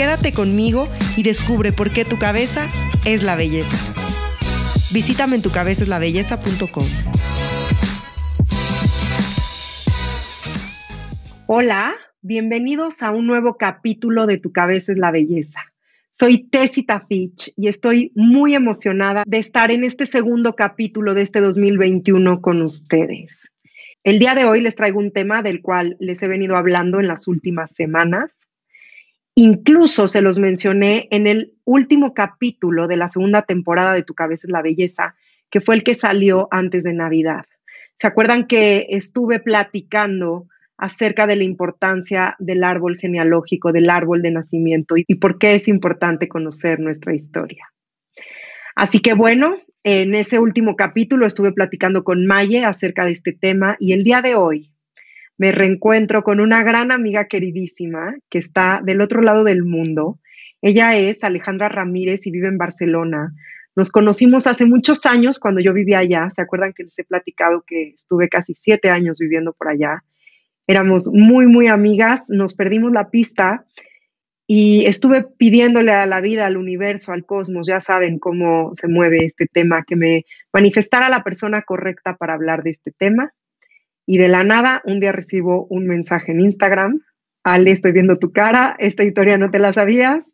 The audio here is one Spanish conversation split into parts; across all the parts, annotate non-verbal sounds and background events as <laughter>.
Quédate conmigo y descubre por qué tu cabeza es la belleza. Visítame en tucabezaslabelleza.com. Hola, bienvenidos a un nuevo capítulo de Tu cabeza es la belleza. Soy Tessita Fitch y estoy muy emocionada de estar en este segundo capítulo de este 2021 con ustedes. El día de hoy les traigo un tema del cual les he venido hablando en las últimas semanas Incluso se los mencioné en el último capítulo de la segunda temporada de Tu cabeza es la belleza, que fue el que salió antes de Navidad. ¿Se acuerdan que estuve platicando acerca de la importancia del árbol genealógico, del árbol de nacimiento y, por qué es importante conocer nuestra historia? Así que bueno, en ese último capítulo estuve platicando con Maye acerca de este tema y el día de hoy me reencuentro con una gran amiga queridísima que está del otro lado del mundo. Ella es Alejandra Ramírez y vive en Barcelona. Nos conocimos hace muchos años cuando yo vivía allá. ¿Se acuerdan que les he platicado que estuve casi siete años viviendo por allá? Éramos muy, muy amigas, nos perdimos la pista y estuve pidiéndole a la vida, al universo, al cosmos, ya saben cómo se mueve este tema, que me manifestara la persona correcta para hablar de este tema. Y de la nada, un día recibo un mensaje en Instagram. Ale, estoy viendo tu cara, esta historia no te la sabías.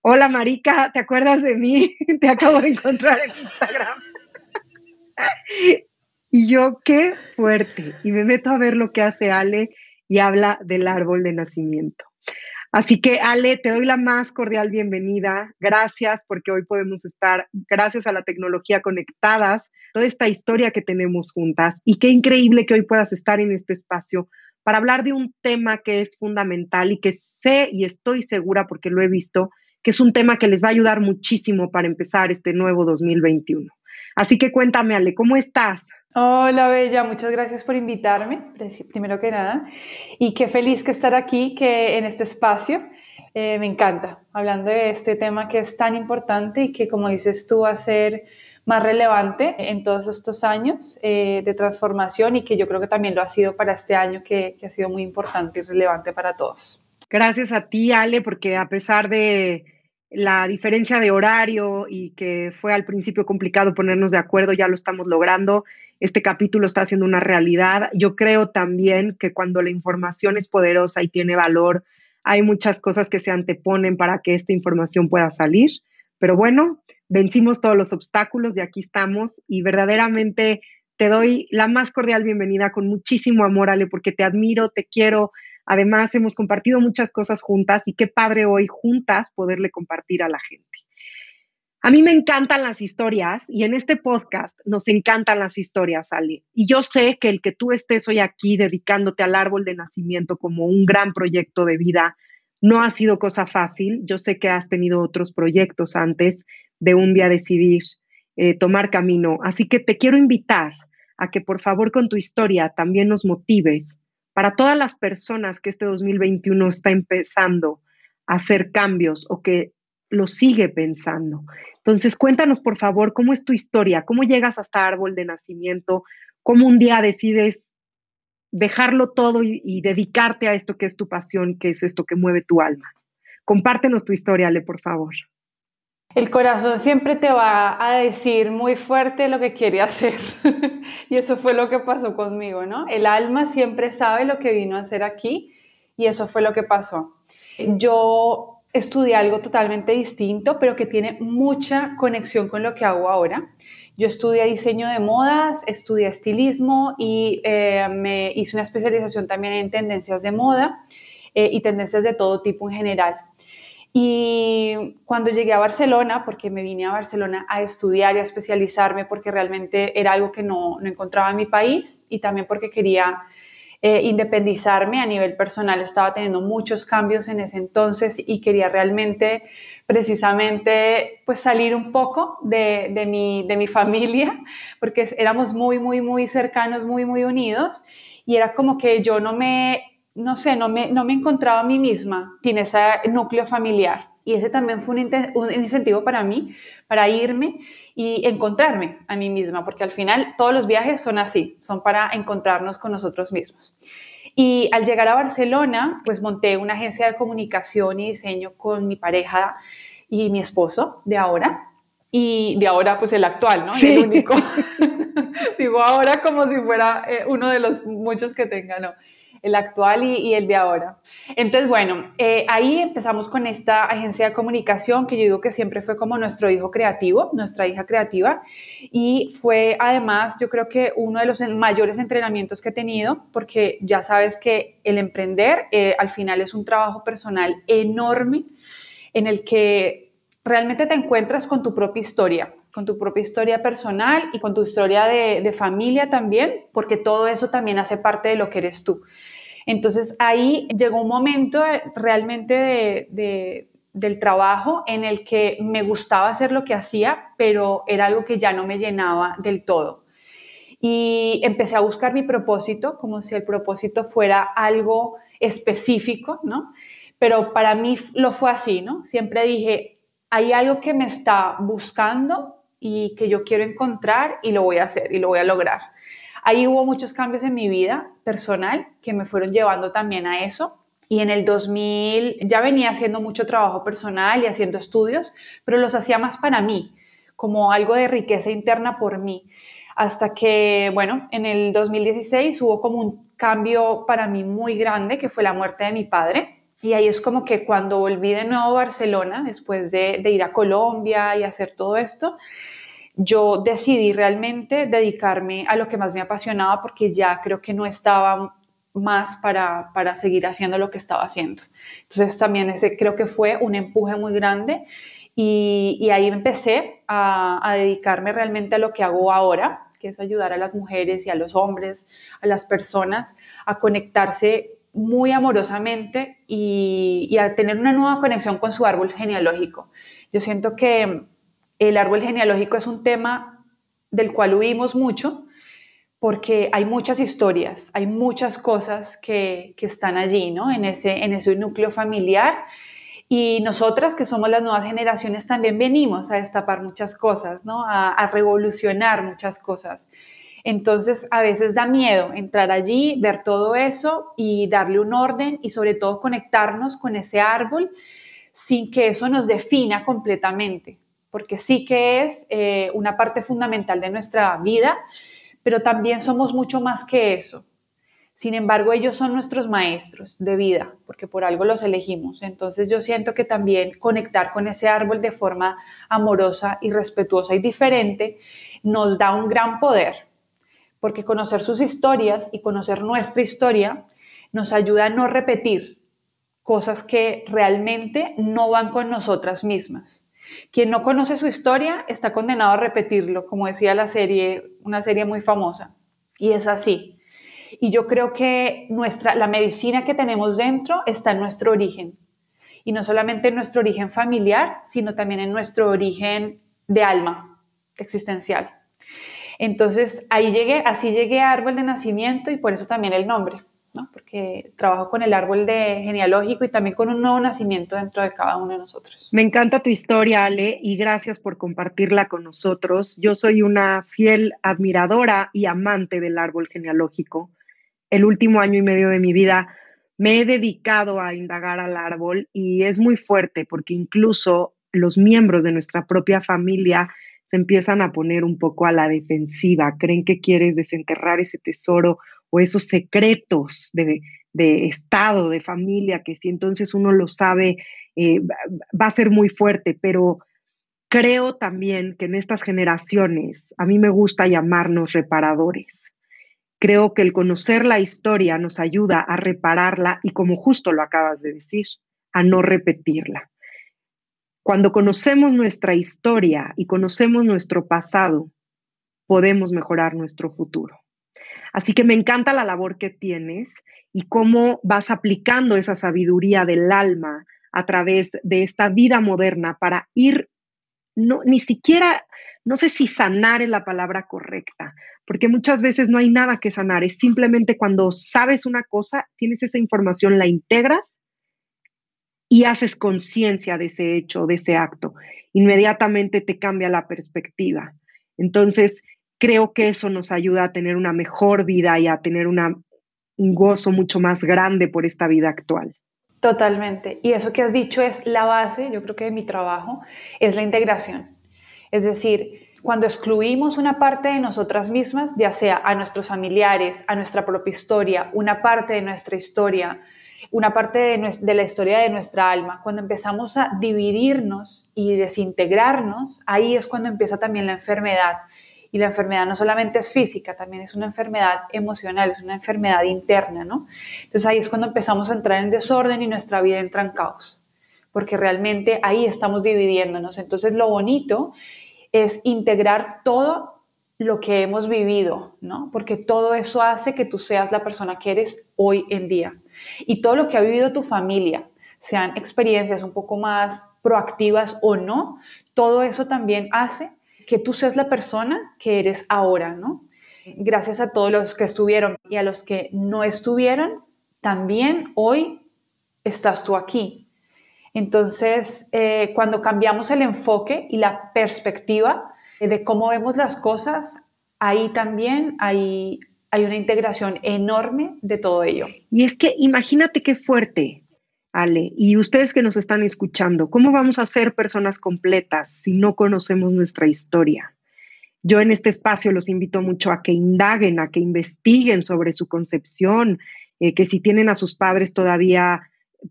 Hola Marica, ¿te acuerdas de mí? <laughs> Te acabo de encontrar en Instagram. <laughs> y yo, qué fuerte. Y me meto a ver lo que hace Ale y habla del árbol de nacimiento. Así que Ale, te doy la más cordial bienvenida. Gracias porque hoy podemos estar, gracias a la tecnología, conectadas, toda esta historia que tenemos juntas. Y qué increíble que hoy puedas estar en este espacio para hablar de un tema que es fundamental y que sé y estoy segura porque lo he visto, que es un tema que les va a ayudar muchísimo para empezar este nuevo 2021. Así que cuéntame, Ale, ¿cómo estás? Hola Bella, muchas gracias por invitarme, primero que nada, y qué feliz que estar aquí, que en este espacio. Eh, me encanta, hablando de este tema que es tan importante y que, como dices tú, va a ser más relevante en todos estos años eh, de transformación y que yo creo que también lo ha sido para este año, que, que ha sido muy importante y relevante para todos. Gracias a ti, Ale, porque a pesar de la diferencia de horario y que fue al principio complicado ponernos de acuerdo, ya lo estamos logrando este capítulo está haciendo una realidad. Yo creo también que cuando la información es poderosa y tiene valor, hay muchas cosas que se anteponen para que esta información pueda salir. Pero bueno, vencimos todos los obstáculos y aquí estamos y verdaderamente te doy la más cordial bienvenida con muchísimo amor, Ale, porque te admiro, te quiero. Además, hemos compartido muchas cosas juntas y qué padre hoy juntas poderle compartir a la gente. A mí me encantan las historias y en este podcast nos encantan las historias, Ale. Y yo sé que el que tú estés hoy aquí dedicándote al árbol de nacimiento como un gran proyecto de vida no ha sido cosa fácil. Yo sé que has tenido otros proyectos antes de un día decidir eh, tomar camino. Así que te quiero invitar a que por favor con tu historia también nos motives para todas las personas que este 2021 está empezando a hacer cambios o que lo sigue pensando. Entonces, cuéntanos, por favor, cómo es tu historia, cómo llegas hasta árbol de nacimiento, cómo un día decides dejarlo todo y, dedicarte a esto que es tu pasión, que es esto que mueve tu alma. Compártenos tu historia, Ale, por favor. El corazón siempre te va a decir muy fuerte lo que quiere hacer. <laughs> y eso fue lo que pasó conmigo, ¿no? El alma siempre sabe lo que vino a hacer aquí y eso fue lo que pasó. Yo estudié algo totalmente distinto, pero que tiene mucha conexión con lo que hago ahora. Yo estudié diseño de modas, estudié estilismo y eh, me hice una especialización también en tendencias de moda eh, y tendencias de todo tipo en general. Y cuando llegué a Barcelona, porque me vine a Barcelona a estudiar y a especializarme, porque realmente era algo que no, no encontraba en mi país y también porque quería eh, independizarme a nivel personal. Estaba teniendo muchos cambios en ese entonces y quería realmente, precisamente, pues salir un poco de, de, mi, de mi familia, <laughs> porque éramos muy, muy, muy cercanos, muy, muy unidos. Y era como que yo no me, no sé, no me, no me encontraba a mí misma sin ese núcleo familiar. Y ese también fue un, un incentivo para mí, para irme y encontrarme a mí misma, porque al final todos los viajes son así, son para encontrarnos con nosotros mismos. Y al llegar a Barcelona, pues monté una agencia de comunicación y diseño con mi pareja y mi esposo de ahora. Y de ahora, pues el actual, ¿no? El único. <laughs> Digo ahora como si fuera eh, uno de los muchos que tenga, ¿no? El actual y, el de ahora. Entonces, bueno, eh, ahí empezamos con esta agencia de comunicación que yo digo que siempre fue como nuestro hijo creativo, nuestra hija creativa, y fue además yo creo que uno de los mayores entrenamientos que he tenido, porque ya sabes que el emprender eh, al final es un trabajo personal enorme en el que realmente te encuentras con tu propia historia, con tu propia historia personal y con tu historia de, de, familia también, porque todo eso también hace parte de lo que eres tú. Entonces ahí llegó un momento realmente del trabajo en el que me gustaba hacer lo que hacía, pero era algo que ya no me llenaba del todo. Y empecé a buscar mi propósito, como si el propósito fuera algo específico, ¿no? Pero para mí lo fue así, ¿no? Siempre dije, hay algo que me está buscando y que yo quiero encontrar y lo voy a hacer y lo voy a lograr. Ahí hubo muchos cambios en mi vida personal que me fueron llevando también a eso. Y en el 2000 ya venía haciendo mucho trabajo personal y haciendo estudios, pero los hacía más para mí, como algo de riqueza interna por mí. Hasta que, bueno, en el 2016 hubo como un cambio para mí muy grande, que fue la muerte de mi padre. Y ahí es como que cuando volví de nuevo a Barcelona, después de, de ir a Colombia y hacer todo esto, yo decidí realmente dedicarme a lo que más me apasionaba porque ya creo que no estaba más para, para seguir haciendo lo que estaba haciendo. Entonces también ese creo que fue un empuje muy grande y, y ahí empecé a, dedicarme realmente a lo que hago ahora, que es ayudar a las mujeres y a los hombres, a las personas a conectarse muy amorosamente y a tener una nueva conexión con su árbol genealógico. Yo siento que el árbol genealógico es un tema del cual huimos mucho porque hay muchas historias, hay muchas cosas que, están allí, ¿no? En ese, en ese núcleo familiar. Y nosotras, que somos las nuevas generaciones, también venimos a destapar muchas cosas, ¿no? A, a revolucionar muchas cosas. Entonces, a veces da miedo entrar allí, ver todo eso y darle un orden y sobre todo conectarnos con ese árbol sin que eso nos defina completamente porque sí que es eh, una parte fundamental de nuestra vida, pero también somos mucho más que eso. Sin embargo, ellos son nuestros maestros de vida, porque por algo los elegimos. Entonces yo siento que también conectar con ese árbol de forma amorosa y respetuosa y diferente nos da un gran poder, porque conocer sus historias y conocer nuestra historia nos ayuda a no repetir cosas que realmente no van con nosotras mismas. Quien no conoce su historia está condenado a repetirlo, como decía la serie, una serie muy famosa. Y es así. Y yo creo que nuestra, la medicina que tenemos dentro está en nuestro origen. Y no solamente en nuestro origen familiar, sino también en nuestro origen de alma existencial. Entonces, ahí llegué, así llegué a árbol de nacimiento y por eso también el nombre porque trabajo con el árbol genealógico y también con un nuevo nacimiento dentro de cada uno de nosotros. Me encanta tu historia, Ale, y gracias por compartirla con nosotros. Yo soy una fiel admiradora y amante del árbol genealógico. El último año y medio de mi vida me he dedicado a indagar al árbol y es muy fuerte porque incluso los miembros de nuestra propia familia se empiezan a poner un poco a la defensiva, creen que quieres desenterrar ese tesoro o esos secretos de, estado, de familia, que si entonces uno lo sabe, eh, va a ser muy fuerte, pero creo también que en estas generaciones, a mí me gusta llamarnos reparadores. Creo que el conocer la historia nos ayuda a repararla y como justo lo acabas de decir, a no repetirla. Cuando conocemos nuestra historia y conocemos nuestro pasado, podemos mejorar nuestro futuro. Así que me encanta la labor que tienes y cómo vas aplicando esa sabiduría del alma a través de esta vida moderna para ir, no, ni siquiera, no sé si sanar es la palabra correcta, porque muchas veces no hay nada que sanar, es simplemente cuando sabes una cosa, tienes esa información, la integras y haces conciencia de ese hecho, de ese acto. Inmediatamente te cambia la perspectiva. Entonces, creo que eso nos ayuda a tener una mejor vida y a tener un gozo mucho más grande por esta vida actual. Totalmente. Y eso que has dicho es la base, yo creo que de mi trabajo, es la integración. Es decir, cuando excluimos una parte de nosotras mismas, ya sea a nuestros familiares, a nuestra propia historia, una parte de nuestra historia, una parte de, la historia de nuestra alma, cuando empezamos a dividirnos y desintegrarnos, ahí es cuando empieza también la enfermedad. Y la enfermedad no solamente es física, también es una enfermedad emocional, es una enfermedad interna, ¿no? Entonces ahí es cuando empezamos a entrar en desorden y nuestra vida entra en caos, porque realmente ahí estamos dividiéndonos. Entonces lo bonito es integrar todo lo que hemos vivido, ¿no? Porque todo eso hace que tú seas la persona que eres hoy en día. Y todo lo que ha vivido tu familia, sean experiencias un poco más proactivas o no, todo eso también hace que tú seas la persona que eres ahora, ¿no? Gracias a todos los que estuvieron y a los que no estuvieron, también hoy estás tú aquí. Entonces, eh, cuando cambiamos el enfoque y la perspectiva de cómo vemos las cosas, ahí también hay, hay una integración enorme de todo ello. Y es que imagínate qué fuerte, Ale, y ustedes que nos están escuchando, ¿cómo vamos a ser personas completas si no conocemos nuestra historia? Yo en este espacio los invito mucho a que indaguen, a que investiguen sobre su concepción, eh, que si tienen a sus padres todavía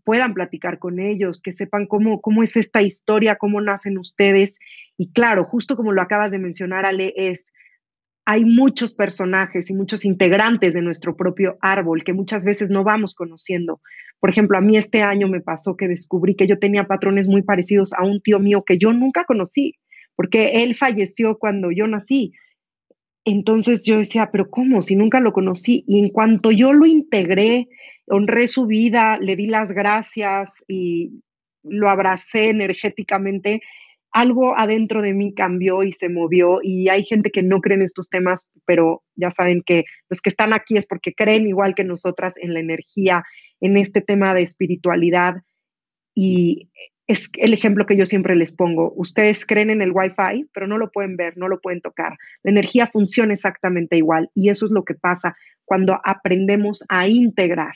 puedan platicar con ellos, que sepan cómo, cómo es esta historia, cómo nacen ustedes. Y claro, justo como lo acabas de mencionar, Ale, es hay muchos personajes y muchos integrantes de nuestro propio árbol que muchas veces no vamos conociendo. Por ejemplo, a mí este año me pasó que descubrí que yo tenía patrones muy parecidos a un tío mío que yo nunca conocí, porque él falleció cuando yo nací. Entonces yo decía, pero ¿cómo? Si nunca lo conocí. Y en cuanto yo lo integré, honré su vida, le di las gracias y lo abracé energéticamente, algo adentro de mí cambió y se movió y hay gente que no cree en estos temas, pero ya saben que los que están aquí es porque creen igual que nosotras en la energía, en este tema de espiritualidad y es el ejemplo que yo siempre les pongo. Ustedes creen en el Wi-Fi, pero no lo pueden ver, no lo pueden tocar. La energía funciona exactamente igual y eso es lo que pasa cuando aprendemos a integrar.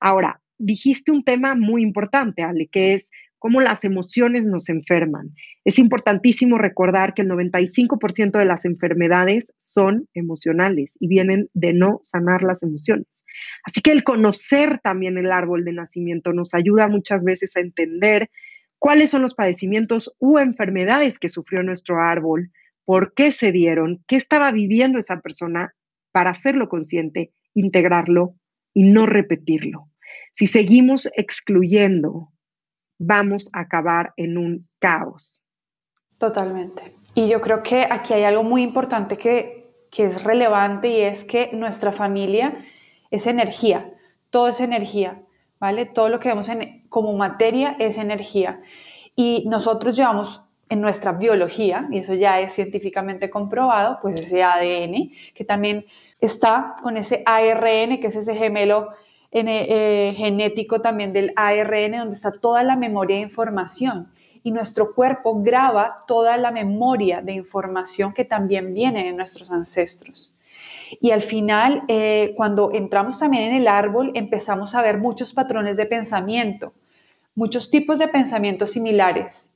Ahora, dijiste un tema muy importante, Ale, que es cómo las emociones nos enferman. Es importantísimo recordar que el 95% de las enfermedades son emocionales y vienen de no sanar las emociones. Así que el conocer también el árbol de nacimiento nos ayuda muchas veces a entender cuáles son los padecimientos u enfermedades que sufrió nuestro árbol, por qué se dieron, qué estaba viviendo esa persona para hacerlo consciente, integrarlo y no repetirlo. Si seguimos excluyendo vamos a acabar en un caos. Totalmente. Y yo creo que aquí hay algo muy importante que, que es relevante y es que nuestra familia es energía, todo es energía, ¿vale? Todo lo que vemos en, como materia es energía. Y nosotros llevamos en nuestra biología, y eso ya es científicamente comprobado, pues ese ADN, que también está con ese ARN, que es ese gemelo eh, genético también del ARN, donde está toda la memoria de información. Y nuestro cuerpo graba toda la memoria de información que también viene de nuestros ancestros. Y al final, eh, cuando entramos también en el árbol, empezamos a ver muchos patrones de pensamiento, muchos tipos de pensamientos similares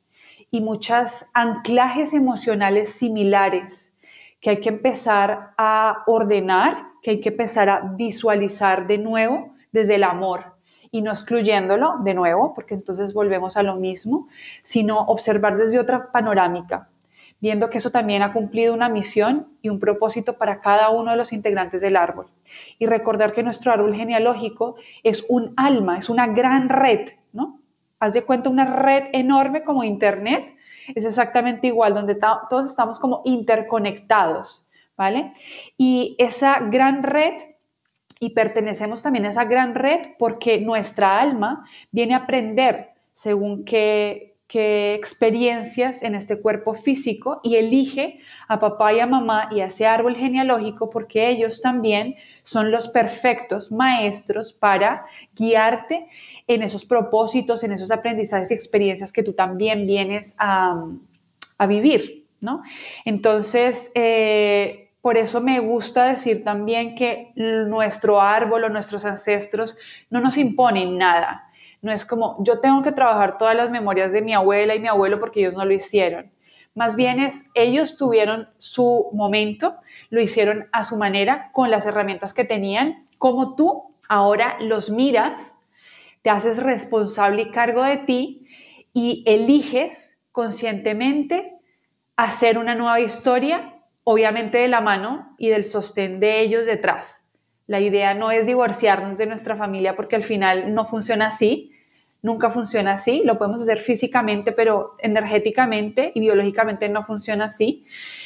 y muchos anclajes emocionales similares que hay que empezar a ordenar, que hay que empezar a visualizar de nuevo desde el amor y no excluyéndolo de nuevo, porque entonces volvemos a lo mismo, sino observar desde otra panorámica, viendo que eso también ha cumplido una misión y un propósito para cada uno de los integrantes del árbol. Y recordar que nuestro árbol genealógico es un alma, es una gran red, ¿no? Haz de cuenta una red enorme como Internet, es exactamente igual, donde todos estamos como interconectados, ¿vale? Y esa gran red, y pertenecemos también a esa gran red porque nuestra alma viene a aprender según qué qué experiencias en este cuerpo físico y elige a papá y a mamá y a ese árbol genealógico porque ellos también son los perfectos maestros para guiarte en esos propósitos, en esos aprendizajes y experiencias que tú también vienes a, vivir, ¿no? Entonces, eh, por eso me gusta decir también que nuestro árbol o nuestros ancestros no nos imponen nada no es como yo tengo que trabajar todas las memorias de mi abuela y mi abuelo porque ellos no lo hicieron. Más bien es, ellos tuvieron su momento, lo hicieron a su manera, con las herramientas que tenían, como tú ahora los miras, te haces responsable y cargo de ti y eliges conscientemente hacer una nueva historia, obviamente de la mano y del sostén de ellos detrás. La idea no es divorciarnos de nuestra familia porque al final no funciona así, nunca funciona así, lo podemos hacer físicamente, pero energéticamente y biológicamente no funciona así.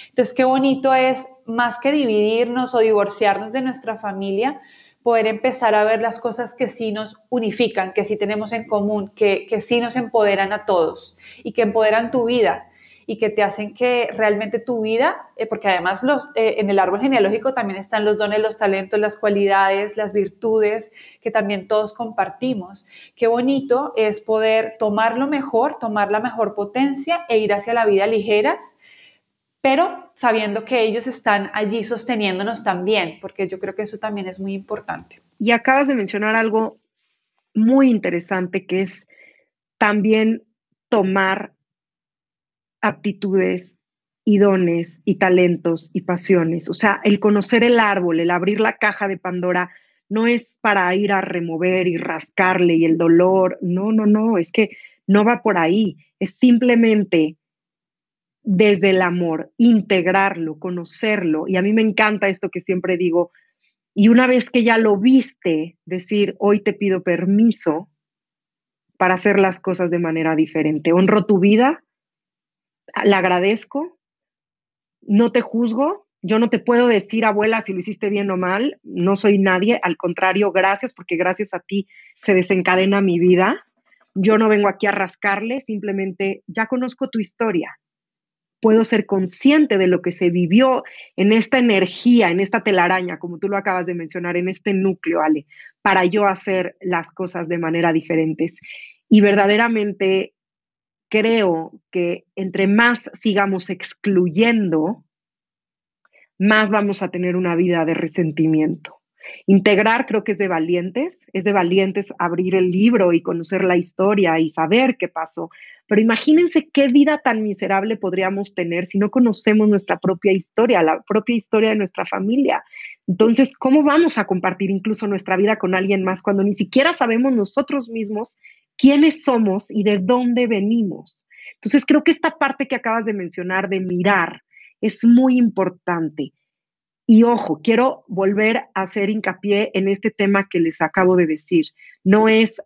Entonces, qué bonito es, más que dividirnos o divorciarnos de nuestra familia, poder empezar a ver las cosas que sí nos unifican, que sí tenemos en común, que, que sí nos empoderan a todos y que empoderan tu vida y que te hacen que realmente tu vida, eh, porque además los, eh, en el árbol genealógico también están los dones, los talentos, las cualidades, las virtudes que también todos compartimos. Qué bonito es poder tomar lo mejor, tomar la mejor potencia e ir hacia la vida ligeras, pero sabiendo que ellos están allí sosteniéndonos también, porque yo creo que eso también es muy importante. Y acabas de mencionar algo muy interesante que es también tomar aptitudes y dones y talentos y pasiones. O sea, el conocer el árbol, el abrir la caja de Pandora, no es para ir a remover y rascarle y el dolor. No, no, no, es que no va por ahí. Es simplemente desde el amor, integrarlo, conocerlo. Y a mí me encanta esto que siempre digo. Y una vez que ya lo viste, decir, hoy te pido permiso para hacer las cosas de manera diferente. Honro tu vida, la agradezco, no te juzgo, yo no te puedo decir, abuela, si lo hiciste bien o mal, no soy nadie, al contrario, gracias, porque gracias a ti se desencadena mi vida. Yo no vengo aquí a rascarle, simplemente ya conozco tu historia. Puedo ser consciente de lo que se vivió en esta energía, en esta telaraña, como tú lo acabas de mencionar, en este núcleo, Ale, para yo hacer las cosas de manera diferentes. Y verdaderamente creo que entre más sigamos excluyendo, más vamos a tener una vida de resentimiento. Integrar creo que es de valientes, es de valientes abrir el libro y conocer la historia y saber qué pasó. Pero imagínense qué vida tan miserable podríamos tener si no conocemos nuestra propia historia, la propia historia de nuestra familia. Entonces, ¿cómo vamos a compartir incluso nuestra vida con alguien más cuando ni siquiera sabemos nosotros mismos quiénes somos y de dónde venimos. Entonces, creo que esta parte que acabas de mencionar de mirar es muy importante. Y ojo, quiero volver a hacer hincapié en este tema que les acabo de decir. No es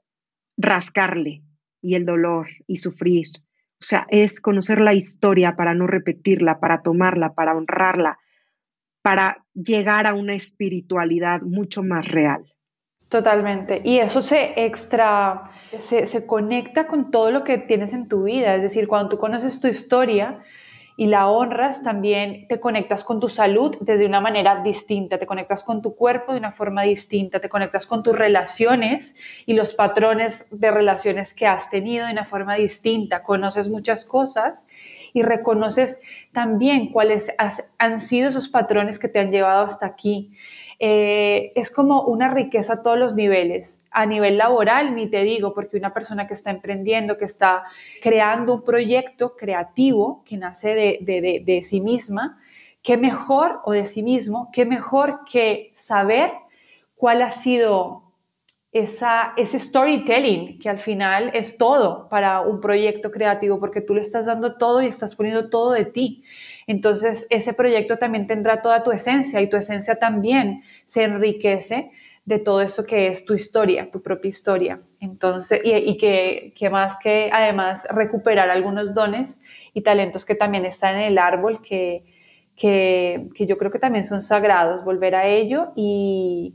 rascarle y el dolor y sufrir. O sea, es conocer la historia para no repetirla, para tomarla, para honrarla, para llegar a una espiritualidad mucho más real. Totalmente. Y eso se extra, se, se, conecta con todo lo que tienes en tu vida. Es decir, cuando tú conoces tu historia y la honras, también te conectas con tu salud desde una manera distinta, te conectas con tu cuerpo de una forma distinta, te conectas con tus relaciones y los patrones de relaciones que has tenido de una forma distinta, conoces muchas cosas y reconoces también cuáles han sido esos patrones que te han llevado hasta aquí. Eh, es como una riqueza a todos los niveles. A nivel laboral, ni te digo, porque una persona que está emprendiendo, que está creando un proyecto creativo que nace de, sí misma, qué mejor, o de sí mismo, qué mejor que saber cuál ha sido esa, ese storytelling que al final es todo para un proyecto creativo, porque tú le estás dando todo y estás poniendo todo de ti. Entonces, ese proyecto también tendrá toda tu esencia y tu esencia también se enriquece de todo eso que es tu historia, tu propia historia. Entonces, y, que, más que además recuperar algunos dones y talentos que también están en el árbol que, que, que, yo creo que también son sagrados, volver a ello y,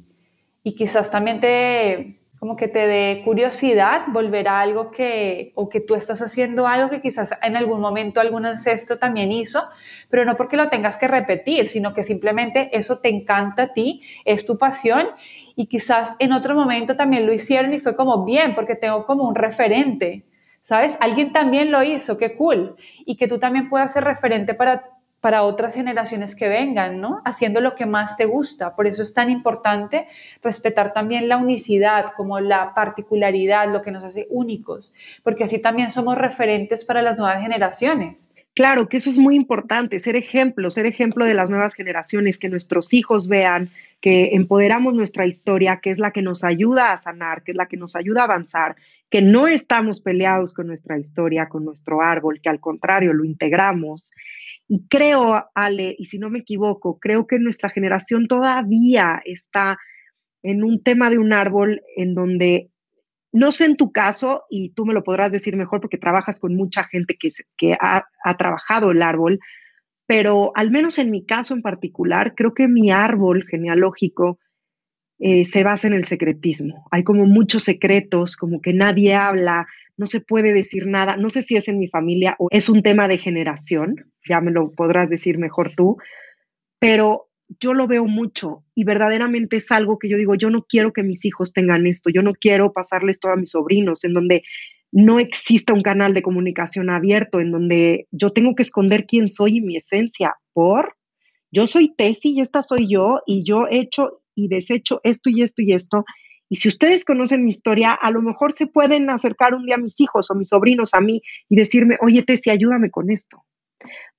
y quizás también te, como que te dé curiosidad volver a algo que, o que tú estás haciendo algo que quizás en algún momento algún ancestro también hizo, pero no porque lo tengas que repetir, sino que simplemente eso te encanta a ti, es tu pasión y quizás en otro momento también lo hicieron y fue como bien, porque tengo como un referente, ¿sabes? Alguien también lo hizo, qué cool, y que tú también puedas ser referente para para otras generaciones que vengan, ¿no? Haciendo lo que más te gusta. Por eso es tan importante respetar también la unicidad, como la particularidad, lo que nos hace únicos, porque así también somos referentes para las nuevas generaciones. Claro, que eso es muy importante, ser ejemplo, ser ejemplo de las nuevas generaciones, que nuestros hijos vean que empoderamos nuestra historia, que es la que nos ayuda a sanar, que es la que nos ayuda a avanzar, que no estamos peleados con nuestra historia, con nuestro árbol, que al contrario lo integramos y creo, Ale, y si no me equivoco, creo que nuestra generación todavía está en un tema de un árbol en donde, no sé en tu caso, y tú me lo podrás decir mejor porque trabajas con mucha gente que, que ha, trabajado el árbol, pero al menos en mi caso en particular, creo que mi árbol genealógico eh, se basa en el secretismo. Hay como muchos secretos, como que nadie habla, no se puede decir nada. No sé si es en mi familia o es un tema de generación, ya me lo podrás decir mejor tú, pero yo lo veo mucho y verdaderamente es algo que yo digo, yo no quiero que mis hijos tengan esto, yo no quiero pasarles todo a mis sobrinos, en donde no exista un canal de comunicación abierto, en donde yo tengo que esconder quién soy y mi esencia, por yo soy Tessy y esta soy yo y yo he hecho y deshecho esto y esto y esto y si ustedes conocen mi historia, a lo mejor se pueden acercar un día a mis hijos o mis sobrinos a mí y decirme, oye, Tessie, ayúdame con esto.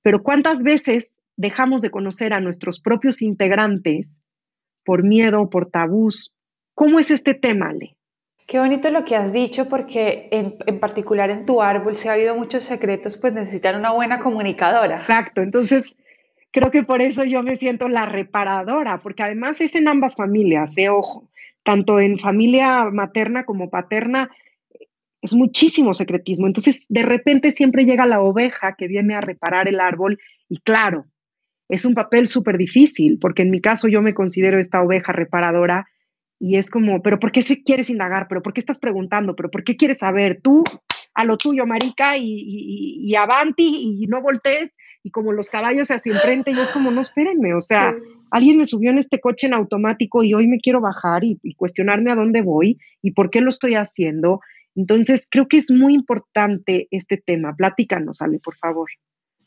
Pero ¿cuántas veces dejamos de conocer a nuestros propios integrantes por miedo, por tabús? ¿Cómo es este tema, Ale? Qué bonito lo que has dicho, porque en, en, particular en tu árbol, si ha habido muchos secretos, pues necesitan una buena comunicadora. Exacto, entonces creo que por eso yo me siento la reparadora, porque además es en ambas familias, ¿eh? ojo tanto en familia materna como paterna, es muchísimo secretismo. Entonces, de repente siempre llega la oveja que viene a reparar el árbol y claro, es un papel súper difícil, porque en mi caso yo me considero esta oveja reparadora y es como, pero ¿por qué se quieres indagar? ¿Pero por qué estás preguntando? ¿Pero por qué quieres saber? Tú a lo tuyo, marica, y, y, avanti, y no voltees, y como los caballos hacia enfrente, y es como, no, espérenme, o sea, alguien me subió en este coche en automático y hoy me quiero bajar y, cuestionarme a dónde voy y por qué lo estoy haciendo. Entonces, creo que es muy importante este tema. Platícanos, Ale, por favor.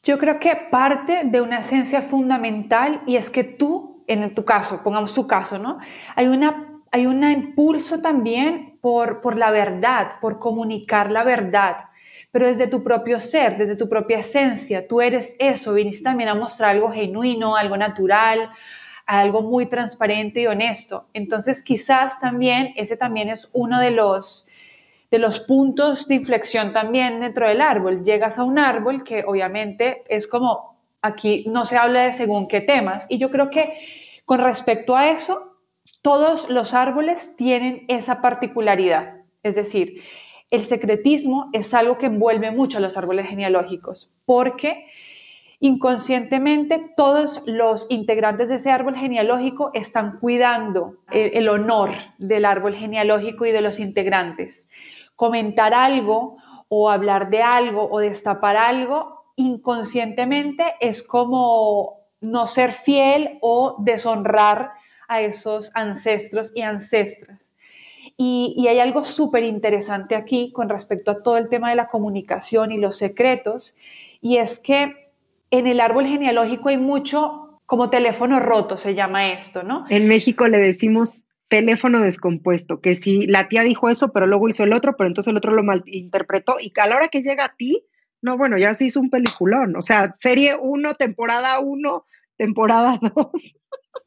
Yo creo que parte de una esencia fundamental y es que tú, en tu caso, pongamos tu caso, ¿no? Hay una hay un impulso también por, por la verdad, por comunicar la verdad, pero desde tu propio ser, desde tu propia esencia, tú eres eso, viniste también a mostrar algo genuino, algo natural, algo muy transparente y honesto. Entonces, quizás también ese también es uno de los de los puntos de inflexión también dentro del árbol. Llegas a un árbol que obviamente es como aquí no se habla de según qué temas y yo creo que con respecto a eso todos los árboles tienen esa particularidad. Es decir, el secretismo es algo que envuelve mucho a los árboles genealógicos porque Inconscientemente, todos los integrantes de ese árbol genealógico están cuidando el, honor del árbol genealógico y de los integrantes. Comentar algo o hablar de algo o destapar algo inconscientemente es como no ser fiel o deshonrar a esos ancestros y ancestras. Y, y hay algo súper interesante aquí con respecto a todo el tema de la comunicación y los secretos, y es que en el árbol genealógico hay mucho como teléfono roto, se llama esto, ¿no? En México le decimos teléfono descompuesto, que si la tía dijo eso, pero luego hizo el otro, pero entonces el otro lo malinterpretó y a la hora que llega a ti, no, bueno, ya se hizo un peliculón, o sea, serie 1, temporada 1, temporada <laughs> 2.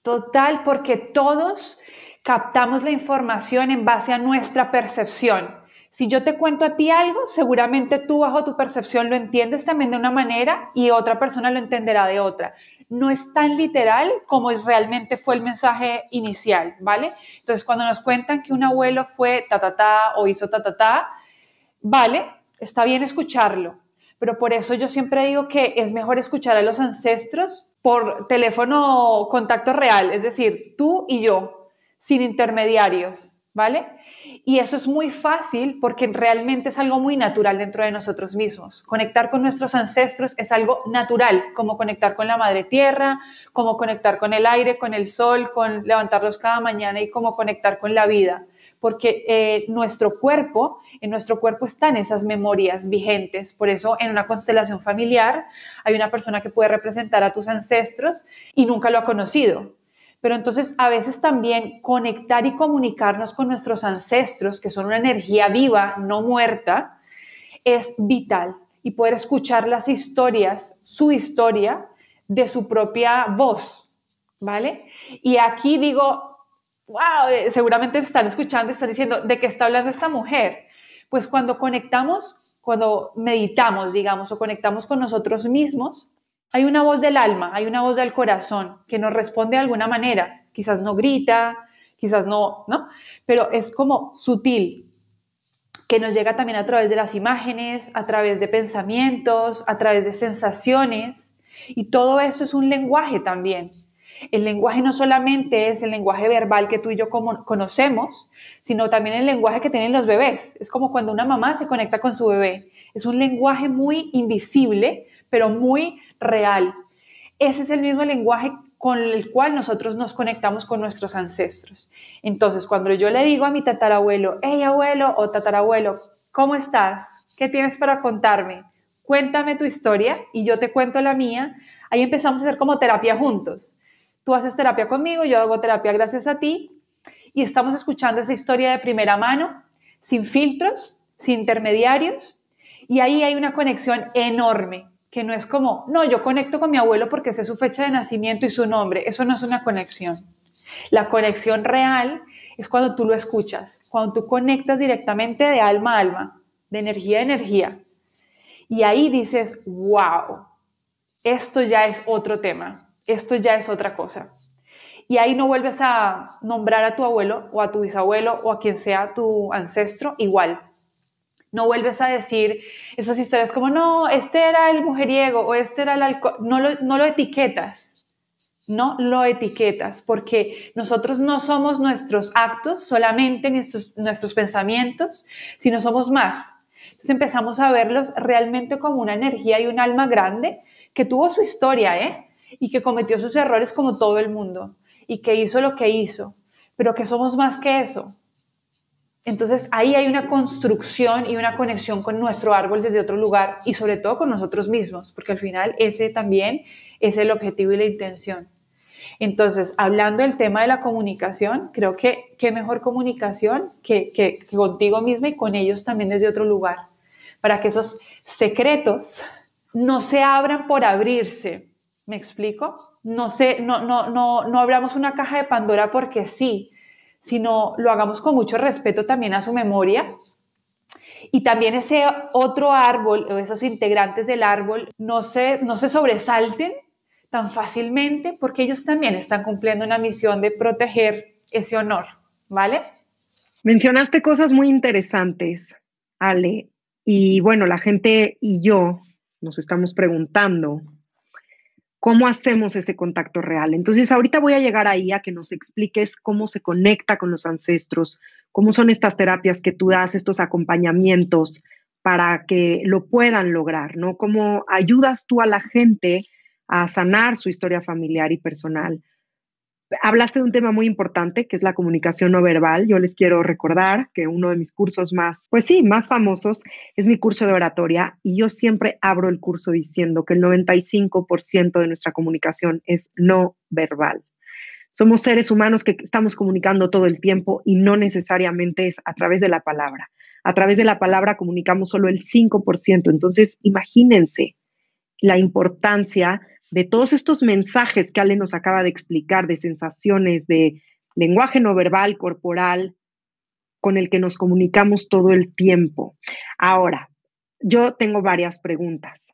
Total, porque todos captamos la información en base a nuestra percepción. Si yo te cuento a ti algo, seguramente tú bajo tu percepción lo entiendes también de una manera y otra persona lo entenderá de otra. No es tan literal como realmente fue el mensaje inicial, ¿vale? Entonces, cuando nos cuentan que un abuelo fue ta ta ta o hizo ta ta ta, vale, está bien escucharlo, pero por eso yo siempre digo que es mejor escuchar a los ancestros por teléfono contacto real, es decir, tú y yo, sin intermediarios, ¿vale? Y eso es muy fácil porque realmente es algo muy natural dentro de nosotros mismos. Conectar con nuestros ancestros es algo natural, como conectar con la madre tierra, como conectar con el aire, con el sol, con levantarlos cada mañana y como conectar con la vida. Porque eh, nuestro cuerpo, en nuestro cuerpo están esas memorias vigentes. Por eso en una constelación familiar hay una persona que puede representar a tus ancestros y nunca lo ha conocido pero entonces a veces también conectar y comunicarnos con nuestros ancestros, que son una energía viva, no muerta, es vital. Y poder escuchar las historias, su historia, de su propia voz, ¿vale? Y aquí digo, wow, eh, seguramente están escuchando están diciendo, ¿de qué está hablando esta mujer? Pues cuando conectamos, cuando meditamos, digamos, o conectamos con nosotros mismos, hay una voz del alma, hay una voz del corazón que nos responde de alguna manera. Quizás no grita, quizás no, ¿no? Pero es como sutil, que nos llega también a través de las imágenes, a través de pensamientos, a través de sensaciones. Y todo eso es un lenguaje también. El lenguaje no solamente es el lenguaje verbal que tú y yo conocemos, sino también el lenguaje que tienen los bebés. Es como cuando una mamá se conecta con su bebé. Es un lenguaje muy invisible, pero muy real. Ese es el mismo lenguaje con el cual nosotros nos conectamos con nuestros ancestros. Entonces, cuando yo le digo a mi tatarabuelo, hey abuelo o tatarabuelo, ¿cómo estás? ¿Qué tienes para contarme? Cuéntame tu historia y yo te cuento la mía. Ahí empezamos a hacer como terapia juntos. Tú haces terapia conmigo, yo hago terapia gracias a ti y estamos escuchando esa historia de primera mano, sin filtros, sin intermediarios, y ahí hay una conexión enorme que no es como, no, yo conecto con mi abuelo porque sé su fecha de nacimiento y su nombre. Eso no es una conexión. La conexión real es cuando tú lo escuchas, cuando tú conectas directamente de alma a alma, de energía a energía. Y ahí dices, wow, esto ya es otro tema, esto ya es otra cosa. Y ahí no vuelves a nombrar a tu abuelo o a tu bisabuelo o a quien sea tu ancestro igual. No vuelves a decir esas historias como, no, este era el mujeriego o este era el alcohol. No lo, no lo etiquetas, no lo etiquetas, porque nosotros no somos nuestros actos, solamente nuestros, nuestros pensamientos, sino somos más. Entonces empezamos a verlos realmente como una energía y un alma grande que tuvo su historia, ¿eh? Y que cometió sus errores como todo el mundo y que hizo lo que hizo, pero que somos más que eso, entonces ahí hay una construcción y una conexión con nuestro árbol desde otro lugar y sobre todo con nosotros mismos, porque al final ese también es el objetivo y la intención. Entonces, hablando del tema de la comunicación, creo que qué mejor comunicación que, contigo misma y con ellos también desde otro lugar, para que esos secretos no se abran por abrirse. ¿Me explico? No, sé, no, no, no, no abramos una caja de Pandora porque sí, sino lo hagamos con mucho respeto también a su memoria. Y también ese otro árbol o esos integrantes del árbol no se, no se sobresalten tan fácilmente porque ellos también están cumpliendo una misión de proteger ese honor, ¿vale? Mencionaste cosas muy interesantes, Ale, y bueno, la gente y yo nos estamos preguntando ¿Cómo hacemos ese contacto real? Entonces, ahorita voy a llegar ahí a que nos expliques cómo se conecta con los ancestros, cómo son estas terapias que tú das, estos acompañamientos para que lo puedan lograr, ¿no? Cómo ayudas tú a la gente a sanar su historia familiar y personal hablaste de un tema muy importante que es la comunicación no verbal. Yo les quiero recordar que uno de mis cursos más, pues sí, más famosos es mi curso de oratoria y yo siempre abro el curso diciendo que el 95% de nuestra comunicación es no verbal. Somos seres humanos que estamos comunicando todo el tiempo y no necesariamente es a través de la palabra. A través de la palabra comunicamos solo el 5%. Entonces, imagínense la importancia de todos estos mensajes que Ale nos acaba de explicar, de sensaciones, de lenguaje no verbal, corporal, con el que nos comunicamos todo el tiempo. Ahora, yo tengo varias preguntas.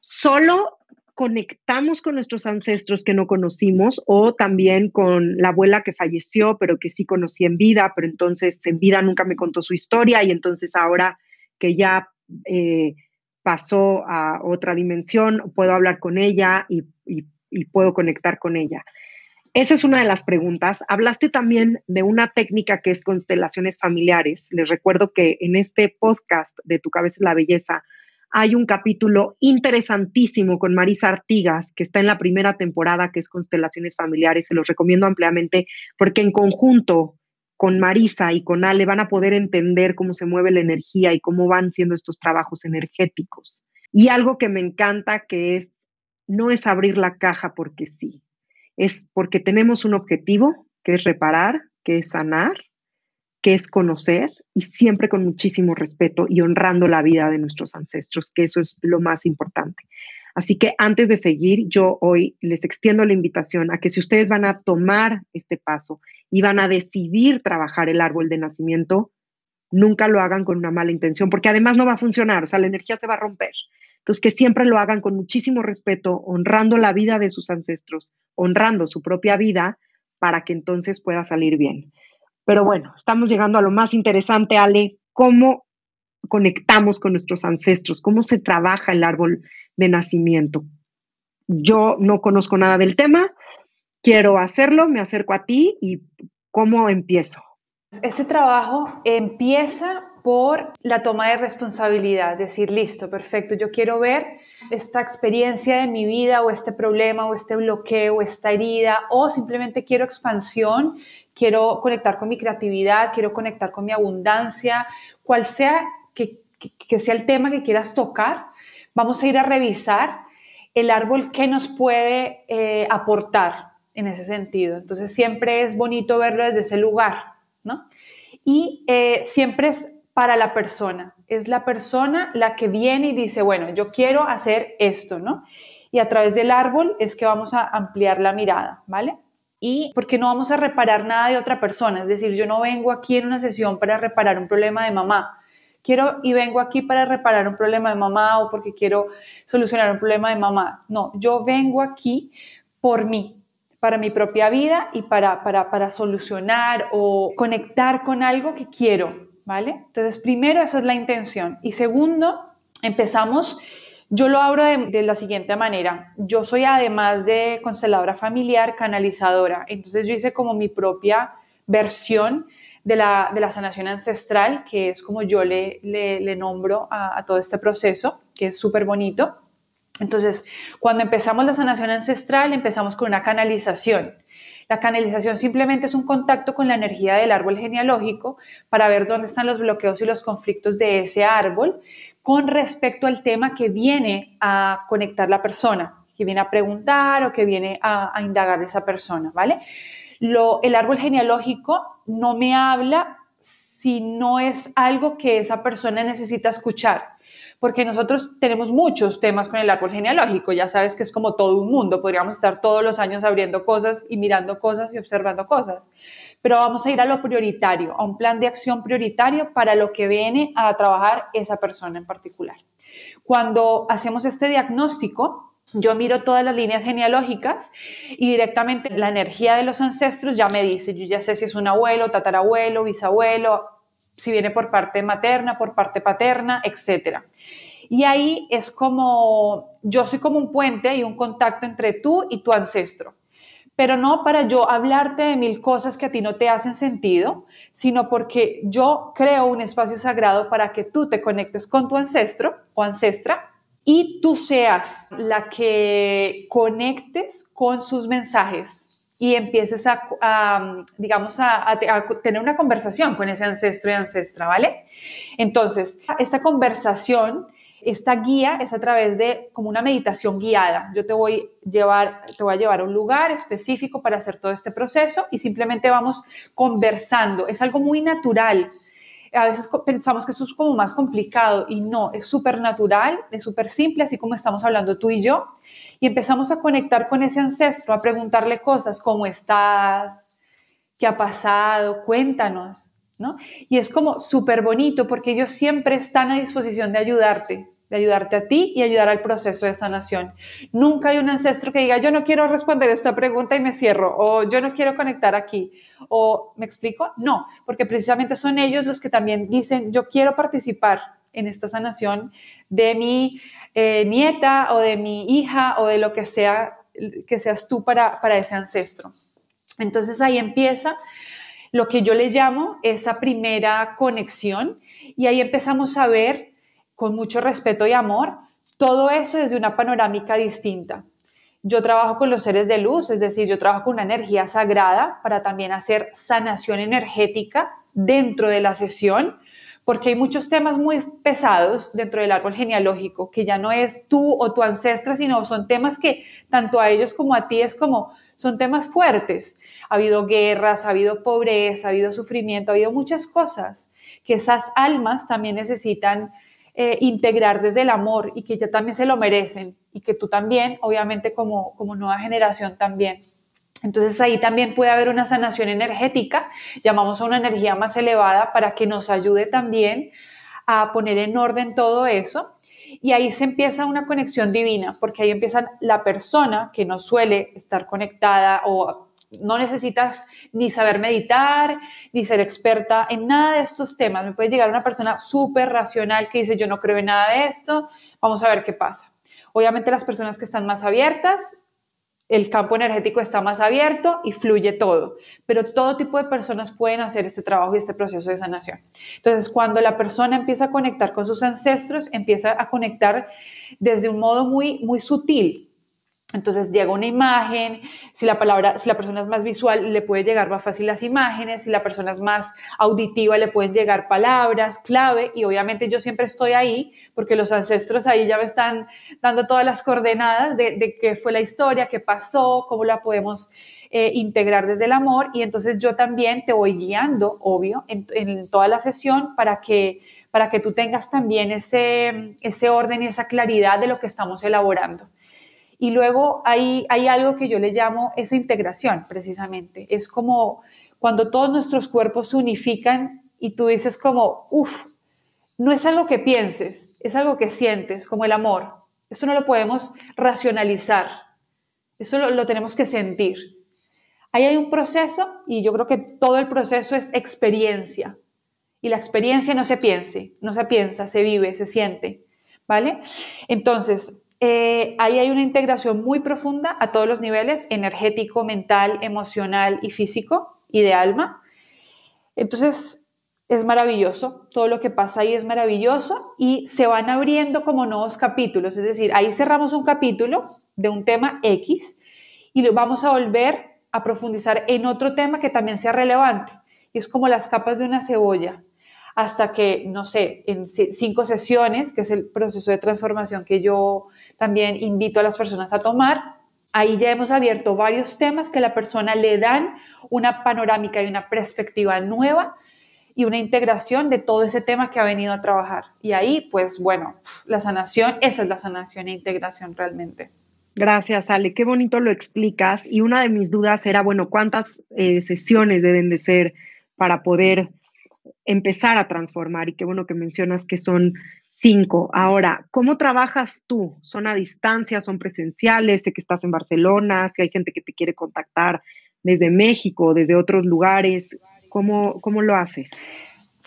¿Solo conectamos con nuestros ancestros que no conocimos o también con la abuela que falleció, pero que sí conocí en vida, pero entonces en vida nunca me contó su historia y entonces ahora que ya eh, pasó a otra dimensión, puedo hablar con ella y, puedo conectar con ella. Esa es una de las preguntas. Hablaste también de una técnica que es constelaciones familiares. Les recuerdo que en este podcast de Tu cabeza es la belleza hay un capítulo interesantísimo con Marisa Artigas, que está en la primera temporada, que es Constelaciones Familiares. Se los recomiendo ampliamente porque en conjunto con Marisa y con Ale van a poder entender cómo se mueve la energía y cómo van siendo estos trabajos energéticos. Y algo que me encanta que es, no es abrir la caja porque sí, es porque tenemos un objetivo, que es reparar, que es sanar, que es conocer y siempre con muchísimo respeto y honrando la vida de nuestros ancestros, que eso es lo más importante. Así que antes de seguir, yo hoy les extiendo la invitación a que si ustedes van a tomar este paso y van a decidir trabajar el árbol de nacimiento, nunca lo hagan con una mala intención, porque además no va a funcionar, o sea, la energía se va a romper. Entonces, que siempre lo hagan con muchísimo respeto, honrando la vida de sus ancestros, honrando su propia vida, para que entonces pueda salir bien. Pero bueno, estamos llegando a lo más interesante, Ale, cómo conectamos con nuestros ancestros, cómo se trabaja el árbol de nacimiento. Yo no conozco nada del tema, quiero hacerlo, me acerco a ti y cómo empiezo. Este trabajo empieza por la toma de responsabilidad, decir, listo, perfecto, yo quiero ver esta experiencia de mi vida o este problema o este bloqueo o esta herida o simplemente quiero expansión, quiero conectar con mi creatividad, quiero conectar con mi abundancia, cual sea que, sea el tema que quieras tocar, vamos a ir a revisar el árbol que nos puede eh, aportar en ese sentido. Entonces siempre es bonito verlo desde ese lugar, ¿no? Y eh, siempre es para la persona. Es la persona la que viene y dice, bueno, yo quiero hacer esto, ¿no? Y a través del árbol es que vamos a ampliar la mirada, ¿vale? Y porque no vamos a reparar nada de otra persona. Es decir, yo no vengo aquí en una sesión para reparar un problema de mamá. Quiero y vengo aquí para reparar un problema de mamá o porque quiero solucionar un problema de mamá. No, yo vengo aquí por mí, para mi propia vida y para, para, para solucionar o conectar con algo que quiero, ¿vale? Entonces, primero, esa es la intención. Y segundo, empezamos, yo lo abro de, la siguiente manera. Yo soy, además de consteladora familiar, canalizadora. Entonces, yo hice como mi propia versión de la, de la sanación ancestral, que es como yo le, le, nombro a, a todo este proceso, que es súper bonito. Entonces, cuando empezamos la sanación ancestral, empezamos con una canalización. La canalización simplemente es un contacto con la energía del árbol genealógico para ver dónde están los bloqueos y los conflictos de ese árbol con respecto al tema que viene a conectar la persona, que viene a preguntar o que viene a, indagar de esa persona, ¿vale? El árbol genealógico no me habla si no es algo que esa persona necesita escuchar porque nosotros tenemos muchos temas con el árbol genealógico, ya sabes que es como todo un mundo, podríamos estar todos los años abriendo cosas y mirando cosas y observando cosas, pero vamos a ir a lo prioritario, a un plan de acción prioritario para lo que viene a trabajar esa persona en particular. Cuando hacemos este diagnóstico, yo miro todas las líneas genealógicas y directamente la energía de los ancestros ya me dice, yo ya sé si es un abuelo, tatarabuelo, bisabuelo, si viene por parte materna, por parte paterna, etcétera. Y ahí es como, yo soy como un puente y un contacto entre tú y tu ancestro. Pero no para yo hablarte de mil cosas que a ti no te hacen sentido, sino porque yo creo un espacio sagrado para que tú te conectes con tu ancestro o ancestra y tú seas la que conectes con sus mensajes y empieces a, digamos, a, tener una conversación con ese ancestro y ancestra, ¿vale? Entonces, esta conversación esta guía es a través de como una meditación guiada. Yo te voy, llevar, te voy a llevar a un lugar específico para hacer todo este proceso y simplemente vamos conversando. Es algo muy natural. A veces pensamos que eso es como más complicado y no, es súper natural, es súper simple, así como estamos hablando tú y yo. Y empezamos a conectar con ese ancestro, a preguntarle cosas, ¿cómo estás? ¿Qué ha pasado? Cuéntanos. ¿No? Y es como súper bonito porque ellos siempre están a disposición de ayudarte de ayudarte a ti y ayudar al proceso de sanación. Nunca hay un ancestro que diga, yo no quiero responder esta pregunta y me cierro, o yo no quiero conectar aquí, o me explico, no, porque precisamente son ellos los que también dicen, yo quiero participar en esta sanación de mi eh, nieta o de mi hija o de lo que sea que seas tú para, para ese ancestro. Entonces ahí empieza lo que yo le llamo esa primera conexión y ahí empezamos a ver con mucho respeto y amor todo eso desde una panorámica distinta. Yo trabajo con los seres de luz, es decir, yo trabajo con una energía sagrada para también hacer sanación energética dentro de la sesión, porque hay muchos temas muy pesados dentro del árbol genealógico, que ya no es tú o tu ancestra, sino son temas que tanto a ellos como a ti es como, son temas fuertes. Ha habido guerras, ha habido pobreza, ha habido sufrimiento, ha habido muchas cosas que esas almas también necesitan eh, integrar desde el amor y que ya también se lo merecen y que tú también, obviamente como, como nueva generación también. Entonces ahí también puede haber una sanación energética, llamamos a una energía más elevada para que nos ayude también a poner en orden todo eso. Y ahí se empieza una conexión divina, porque ahí empieza la persona que no suele estar conectada o no necesitas ni saber meditar, ni ser experta en nada de estos temas. Me puede llegar una persona súper racional que dice, yo no creo en nada de esto, vamos a ver qué pasa. Obviamente las personas que están más abiertas, el campo energético está más abierto y fluye todo, pero todo tipo de personas pueden hacer este trabajo y este proceso de sanación. Entonces, cuando la persona empieza a conectar con sus ancestros, empieza a conectar desde un modo muy, muy sutil, entonces llega una imagen, si la palabra, si la persona es más visual, le puede llegar más fácil las imágenes, si la persona es más auditiva, le pueden llegar palabras clave y obviamente yo siempre estoy ahí porque los ancestros ahí ya me están dando todas las coordenadas de, qué fue la historia, qué pasó, cómo la podemos eh, integrar desde el amor y entonces yo también te voy guiando, obvio, en, en toda la sesión para que para que tú tengas también ese, ese orden y esa claridad de lo que estamos elaborando. Y luego hay, hay algo que yo le llamo esa integración, precisamente. Es como cuando todos nuestros cuerpos se unifican y tú dices como, uff, no es algo que pienses, es algo que sientes, como el amor. Eso no lo podemos racionalizar, eso lo, lo tenemos que sentir. Ahí hay un proceso y yo creo que todo el proceso es experiencia. Y la experiencia no se piense, no se piensa, se vive, se siente. ¿Vale? Entonces, eh, ahí hay una integración muy profunda a todos los niveles, energético, mental, emocional y físico y de alma. Entonces, es maravilloso, todo lo que pasa ahí es maravilloso y se van abriendo como nuevos capítulos, es decir, ahí cerramos un capítulo de un tema X y lo vamos a volver a profundizar en otro tema que también sea relevante. Y es como las capas de una cebolla hasta que, no sé, en cinco sesiones, que es el proceso de transformación que yo también invito a las personas a tomar. Ahí ya hemos abierto varios temas que la persona le dan una panorámica y una perspectiva nueva y una integración de todo ese tema que ha venido a trabajar. Y ahí, pues bueno, la sanación, esa es la sanación e integración realmente. Gracias, Ale. Qué bonito lo explicas. Y una de mis dudas era, bueno, ¿cuántas eh, sesiones deben de ser para poder empezar a transformar? Y qué bueno que mencionas que son Cinco. Ahora, ¿cómo trabajas tú? ¿Son a distancia? ¿Son presenciales? Sé que estás en Barcelona, si hay gente que te quiere contactar desde México, desde otros lugares. ¿Cómo, cómo lo haces?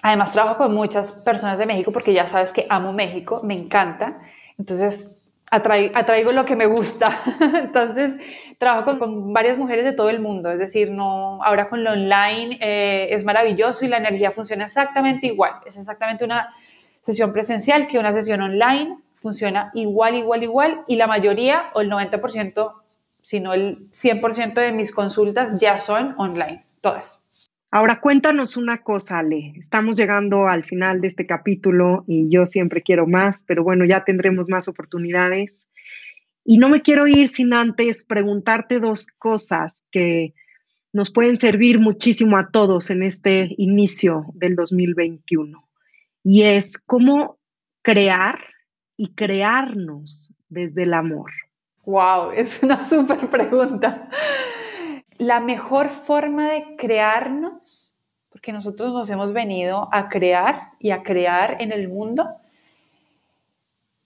Además, trabajo con muchas personas de México porque ya sabes que amo México, me encanta. Entonces, atraigo lo que me gusta. <laughs> Entonces, trabajo con, varias mujeres de todo el mundo. Es decir, no, ahora con lo online eh, es maravilloso y la energía funciona exactamente igual. Es exactamente una sesión presencial que una sesión online. Funciona igual, igual, igual y la mayoría o el 90%, si no el 100% de mis consultas ya son online, todas. Ahora cuéntanos una cosa, Ale. Estamos llegando al final de este capítulo y yo siempre quiero más, pero bueno, ya tendremos más oportunidades. Y no me quiero ir sin antes preguntarte dos cosas que nos pueden servir muchísimo a todos en este inicio del 2021 y es cómo crear y crearnos desde el amor. Wow, es una súper pregunta. La mejor forma de crearnos, porque nosotros nos hemos venido a crear y a crear en el mundo,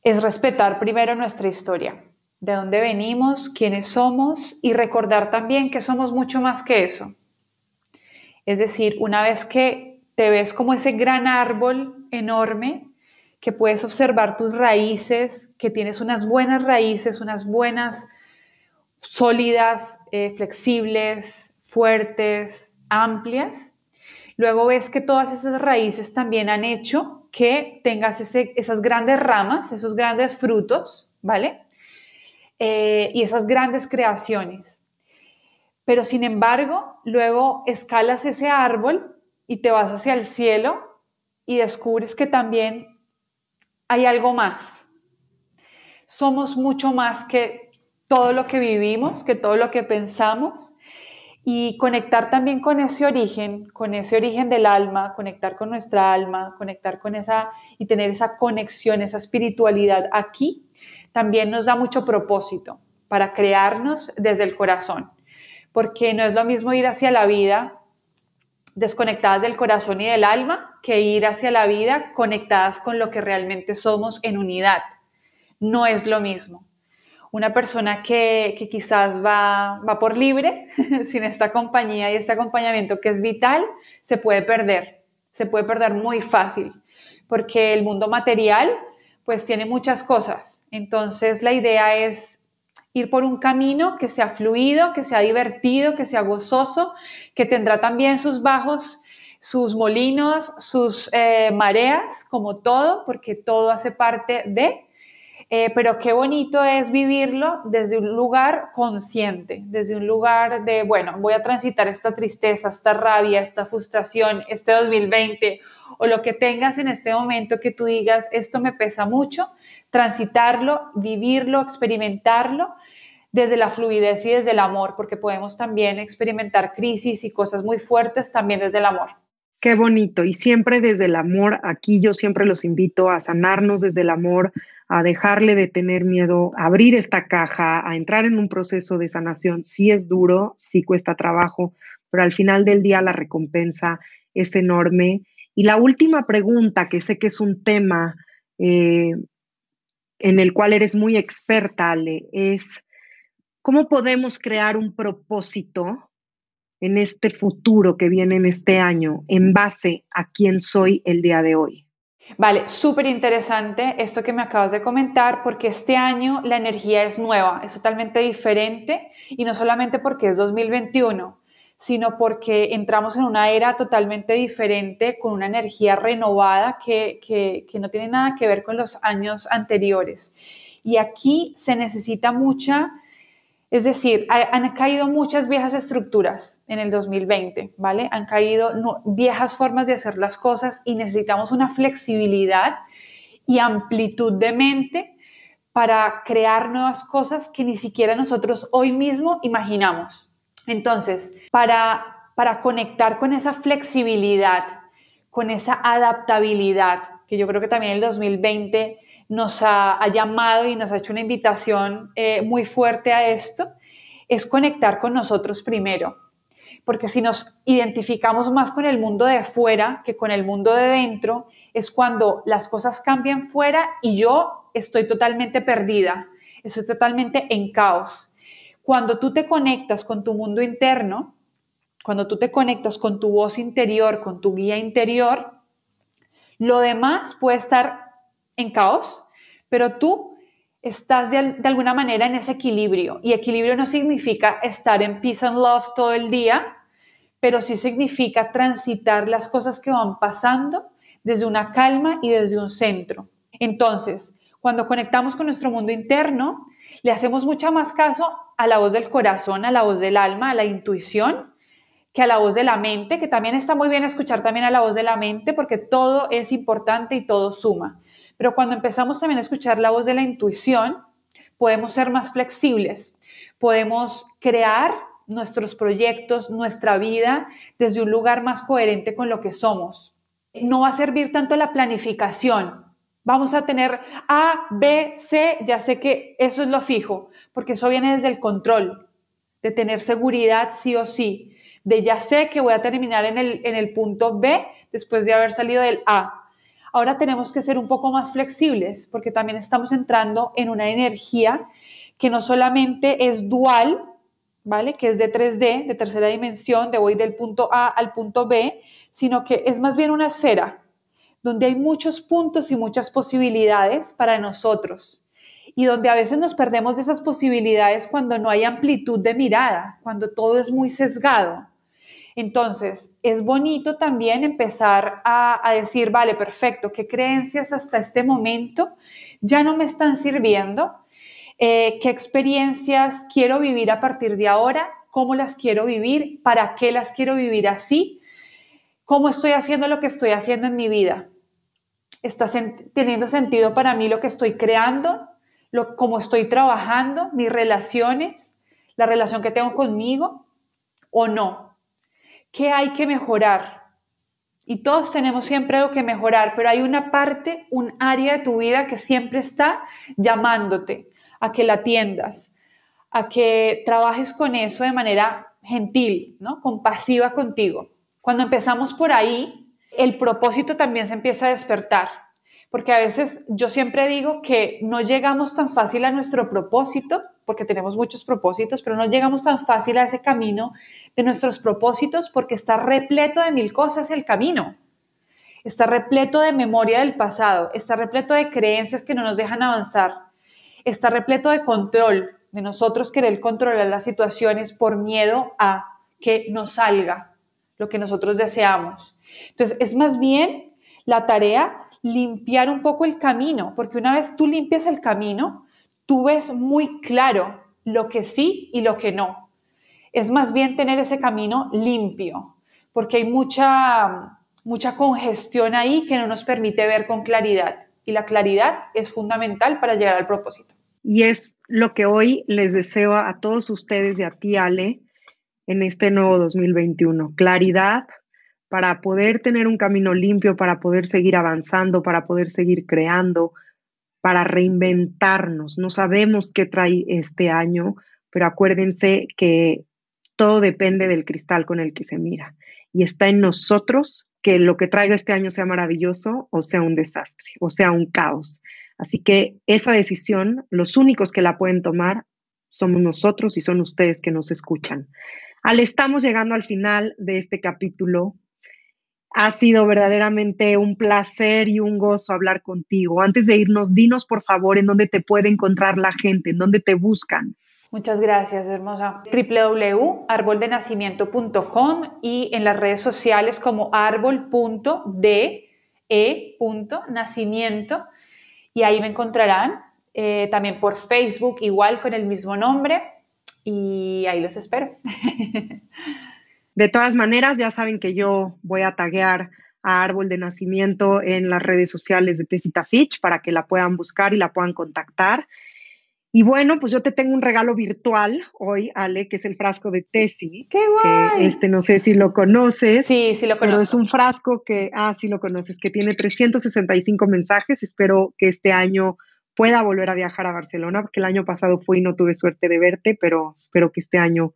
es respetar primero nuestra historia, de dónde venimos, quiénes somos y recordar también que somos mucho más que eso. Es decir, una vez que te ves como ese gran árbol enorme, que puedes observar tus raíces, que tienes unas buenas raíces, unas buenas sólidas, eh, flexibles, fuertes, amplias. Luego ves que todas esas raíces también han hecho que tengas esas grandes ramas, esos grandes frutos, ¿vale? Eh, y esas grandes creaciones. Pero sin embargo, luego escalas ese árbol y te vas hacia el cielo y descubres que también hay algo más. Somos mucho más que todo lo que vivimos, que todo lo que pensamos y conectar también con ese origen, con ese origen del alma, conectar con nuestra alma, conectar con esa y tener esa conexión, esa espiritualidad aquí, también nos da mucho propósito para crearnos desde el corazón, porque no es lo mismo ir hacia la vida desconectadas del corazón y del alma que ir hacia la vida conectadas con lo que realmente somos en unidad. No es lo mismo. Una persona que, quizás va, va por libre, <laughs> sin esta compañía y este acompañamiento que es vital, se puede perder, se puede perder muy fácil, porque el mundo material pues tiene muchas cosas. Entonces la idea es ir por un camino que sea fluido, que sea divertido, que sea gozoso, que tendrá también sus bajos, sus molinos, sus eh, mareas, como todo, porque todo hace parte de, eh, pero qué bonito es vivirlo desde un lugar consciente, desde un lugar de, bueno, voy a transitar esta tristeza, esta rabia, esta frustración, este 2020 o lo que tengas en este momento que tú digas, esto me pesa mucho, transitarlo, vivirlo, experimentarlo desde la fluidez y desde el amor, porque podemos también experimentar crisis y cosas muy fuertes también desde el amor. Qué bonito. Y siempre desde el amor, aquí yo siempre los invito a sanarnos desde el amor, a dejarle de tener miedo, a abrir esta caja, a entrar en un proceso de sanación. Sí es duro, sí cuesta trabajo, pero al final del día la recompensa es enorme. Y la última pregunta, que sé que es un tema eh, en el cual eres muy experta, Ale, es ¿Cómo podemos crear un propósito en este futuro que viene en este año en base a quién soy el día de hoy? Vale, súper interesante esto que me acabas de comentar porque este año la energía es nueva, es totalmente diferente y no solamente porque es 2021, sino porque entramos en una era totalmente diferente con una energía renovada que, que, que no tiene nada que ver con los años anteriores. Y aquí se necesita mucha es decir, han caído muchas viejas estructuras en el 2020, ¿vale? Han caído viejas formas de hacer las cosas y necesitamos una flexibilidad y amplitud de mente para crear nuevas cosas que ni siquiera nosotros hoy mismo imaginamos. Entonces, para, para conectar con esa flexibilidad, con esa adaptabilidad, que yo creo que también el 2020 nos ha, llamado y nos ha hecho una invitación eh, muy fuerte a esto, es conectar con nosotros primero. Porque si nos identificamos más con el mundo de fuera que con el mundo de dentro, es cuando las cosas cambian fuera y yo estoy totalmente perdida, estoy totalmente en caos. Cuando tú te conectas con tu mundo interno, cuando tú te conectas con tu voz interior, con tu guía interior, lo demás puede estar en caos, pero tú estás de, alguna manera en ese equilibrio. Y equilibrio no significa estar en peace and love todo el día, pero sí significa transitar las cosas que van pasando desde una calma y desde un centro. Entonces, cuando conectamos con nuestro mundo interno, le hacemos mucha más caso a la voz del corazón, a la voz del alma, a la intuición, que a la voz de la mente, que también está muy bien escuchar también a la voz de la mente, porque todo es importante y todo suma. Pero cuando empezamos también a escuchar la voz de la intuición, podemos ser más flexibles, podemos crear nuestros proyectos, nuestra vida desde un lugar más coherente con lo que somos. No va a servir tanto la planificación. Vamos a tener A, B, C, ya sé que eso es lo fijo, porque eso viene desde el control, de tener seguridad sí o sí, de ya sé que voy a terminar en el, en el punto B después de haber salido del A Ahora tenemos que ser un poco más flexibles porque también estamos entrando en una energía que no solamente es dual, ¿vale? Que es de 3D, de tercera dimensión, de voy del punto A al punto B, sino que es más bien una esfera donde hay muchos puntos y muchas posibilidades para nosotros. y donde a veces nos perdemos de esas posibilidades cuando no hay amplitud de mirada, cuando todo es muy sesgado. Entonces, es bonito también empezar a, decir, vale, perfecto, ¿qué creencias hasta este momento ya no me están sirviendo? Eh, ¿Qué experiencias quiero vivir a partir de ahora? ¿Cómo las quiero vivir? ¿Para qué las quiero vivir así? ¿Cómo estoy haciendo lo que estoy haciendo en mi vida? ¿Está teniendo sentido para mí lo que estoy creando? Lo, ¿Cómo estoy trabajando? ¿Mis relaciones? ¿La relación que tengo conmigo? ¿O no? ¿Qué hay que mejorar? Y todos tenemos siempre algo que mejorar, pero hay una parte, un área de tu vida que siempre está llamándote a que la atiendas, a que trabajes con eso de manera gentil, ¿no? compasiva contigo. Cuando empezamos por ahí, el propósito también se empieza a despertar, porque a veces yo siempre digo que no llegamos tan fácil a nuestro propósito, porque tenemos muchos propósitos, pero no llegamos tan fácil a ese camino de nuestros propósitos porque está repleto de mil cosas el camino. Está repleto de memoria del pasado, está repleto de creencias que no nos dejan avanzar, está repleto de control, de nosotros querer controlar las situaciones por miedo a que nos salga lo que nosotros deseamos. Entonces, es más bien la tarea limpiar un poco el camino, porque una vez tú limpias el camino, tú ves muy claro lo que sí y lo que no es más bien tener ese camino limpio, porque hay mucha, mucha congestión ahí que no nos permite ver con claridad. Y la claridad es fundamental para llegar al propósito. Y es lo que hoy les deseo a todos ustedes y a ti, Ale, en este nuevo 2021. Claridad para poder tener un camino limpio, para poder seguir avanzando, para poder seguir creando, para reinventarnos. No sabemos qué trae este año, pero acuérdense que todo depende del cristal con el que se mira. Y está en nosotros que lo que traiga este año sea maravilloso o sea un desastre o sea un caos. Así que esa decisión, los únicos que la pueden tomar somos nosotros y son ustedes que nos escuchan. Al estamos llegando al final de este capítulo. Ha sido verdaderamente un placer y un gozo hablar contigo. Antes de irnos, dinos por favor en dónde te puede encontrar la gente, en dónde te buscan. Muchas gracias, hermosa. www.arboldenacimiento.com y en las redes sociales como árbol.de.nacimiento y ahí me encontrarán. Eh, también por Facebook, igual con el mismo nombre y ahí los espero. <laughs> De todas maneras, ya saben que yo voy a taguear a Árbol de Nacimiento en las redes sociales de Tessita Fitch para que la puedan buscar y la puedan contactar. Y bueno, pues yo te tengo un regalo virtual hoy, Ale, que es el frasco de Tesi. ¡Qué guay! este, no sé si lo conoces. Sí, sí lo conozco. Pero es un frasco que, ah, sí lo conoces, que tiene 365 mensajes. Espero que este año pueda volver a viajar a Barcelona, porque el año pasado fui y no tuve suerte de verte, pero espero que este año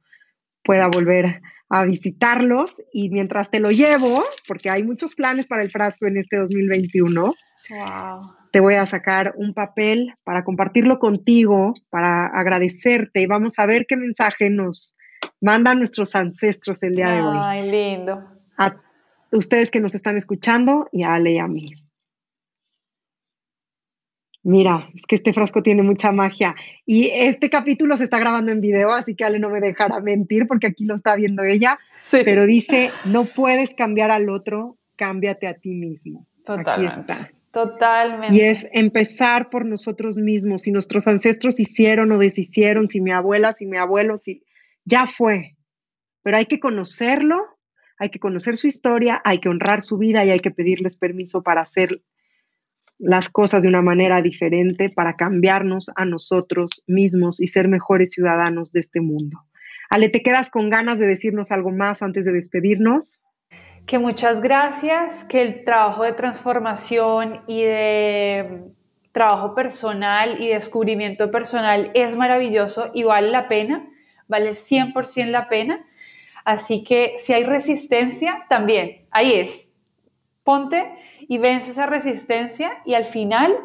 pueda volver a visitarlos. Y mientras te lo llevo, porque hay muchos planes para el frasco en este 2021. Wow te voy a sacar un papel para compartirlo contigo, para agradecerte y vamos a ver qué mensaje nos mandan nuestros ancestros el día de hoy. Ay, lindo. A ustedes que nos están escuchando y a Ale y a mí. Mira, es que este frasco tiene mucha magia. Y este capítulo se está grabando en video, así que Ale no me dejará mentir porque aquí lo está viendo ella. Sí. Pero dice, no puedes cambiar al otro, cámbiate a ti mismo. Aquí está. Totalmente. Y es empezar por nosotros mismos. Si nuestros ancestros hicieron o deshicieron, si mi abuela, si mi abuelo, si ya fue. Pero hay que conocerlo, hay que conocer su historia, hay que honrar su vida y hay que pedirles permiso para hacer las cosas de una manera diferente, para cambiarnos a nosotros mismos y ser mejores ciudadanos de este mundo. Ale, ¿te quedas con ganas de decirnos algo más antes de despedirnos? que muchas gracias, que el trabajo de transformación y de trabajo personal y descubrimiento personal es maravilloso y vale la pena, vale 100% la pena. Así que si hay resistencia, también, ahí es. Ponte y vence esa resistencia y al final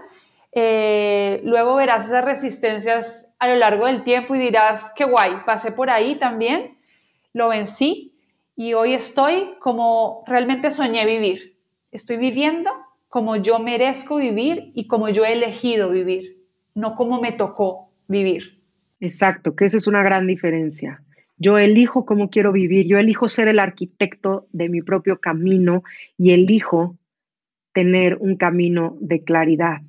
eh, luego verás esas resistencias a lo largo del tiempo y dirás, qué guay, pasé por ahí también, lo vencí y hoy estoy como realmente soñé vivir. Estoy viviendo como yo merezco vivir y como yo he elegido vivir. no como me tocó vivir. Exacto, que esa es una gran diferencia. Yo elijo cómo quiero vivir, yo elijo ser el arquitecto de mi propio camino y elijo tener un camino de claridad.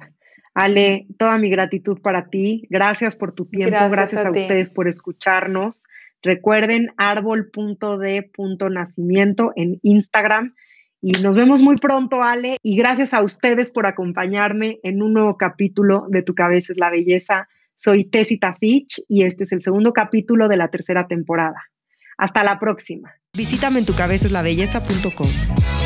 Ale, toda mi gratitud para ti. Gracias por tu tiempo. Gracias, a, ustedes por escucharnos. Recuerden árbol.de.nacimiento en Instagram. Y nos vemos muy pronto, Ale. Y gracias a ustedes por acompañarme en un nuevo capítulo de Tu cabeza es la belleza. Soy Tessita Fitch y este es el segundo capítulo de la tercera temporada. Hasta la próxima. Visítame en tucabezaslabelleza.com.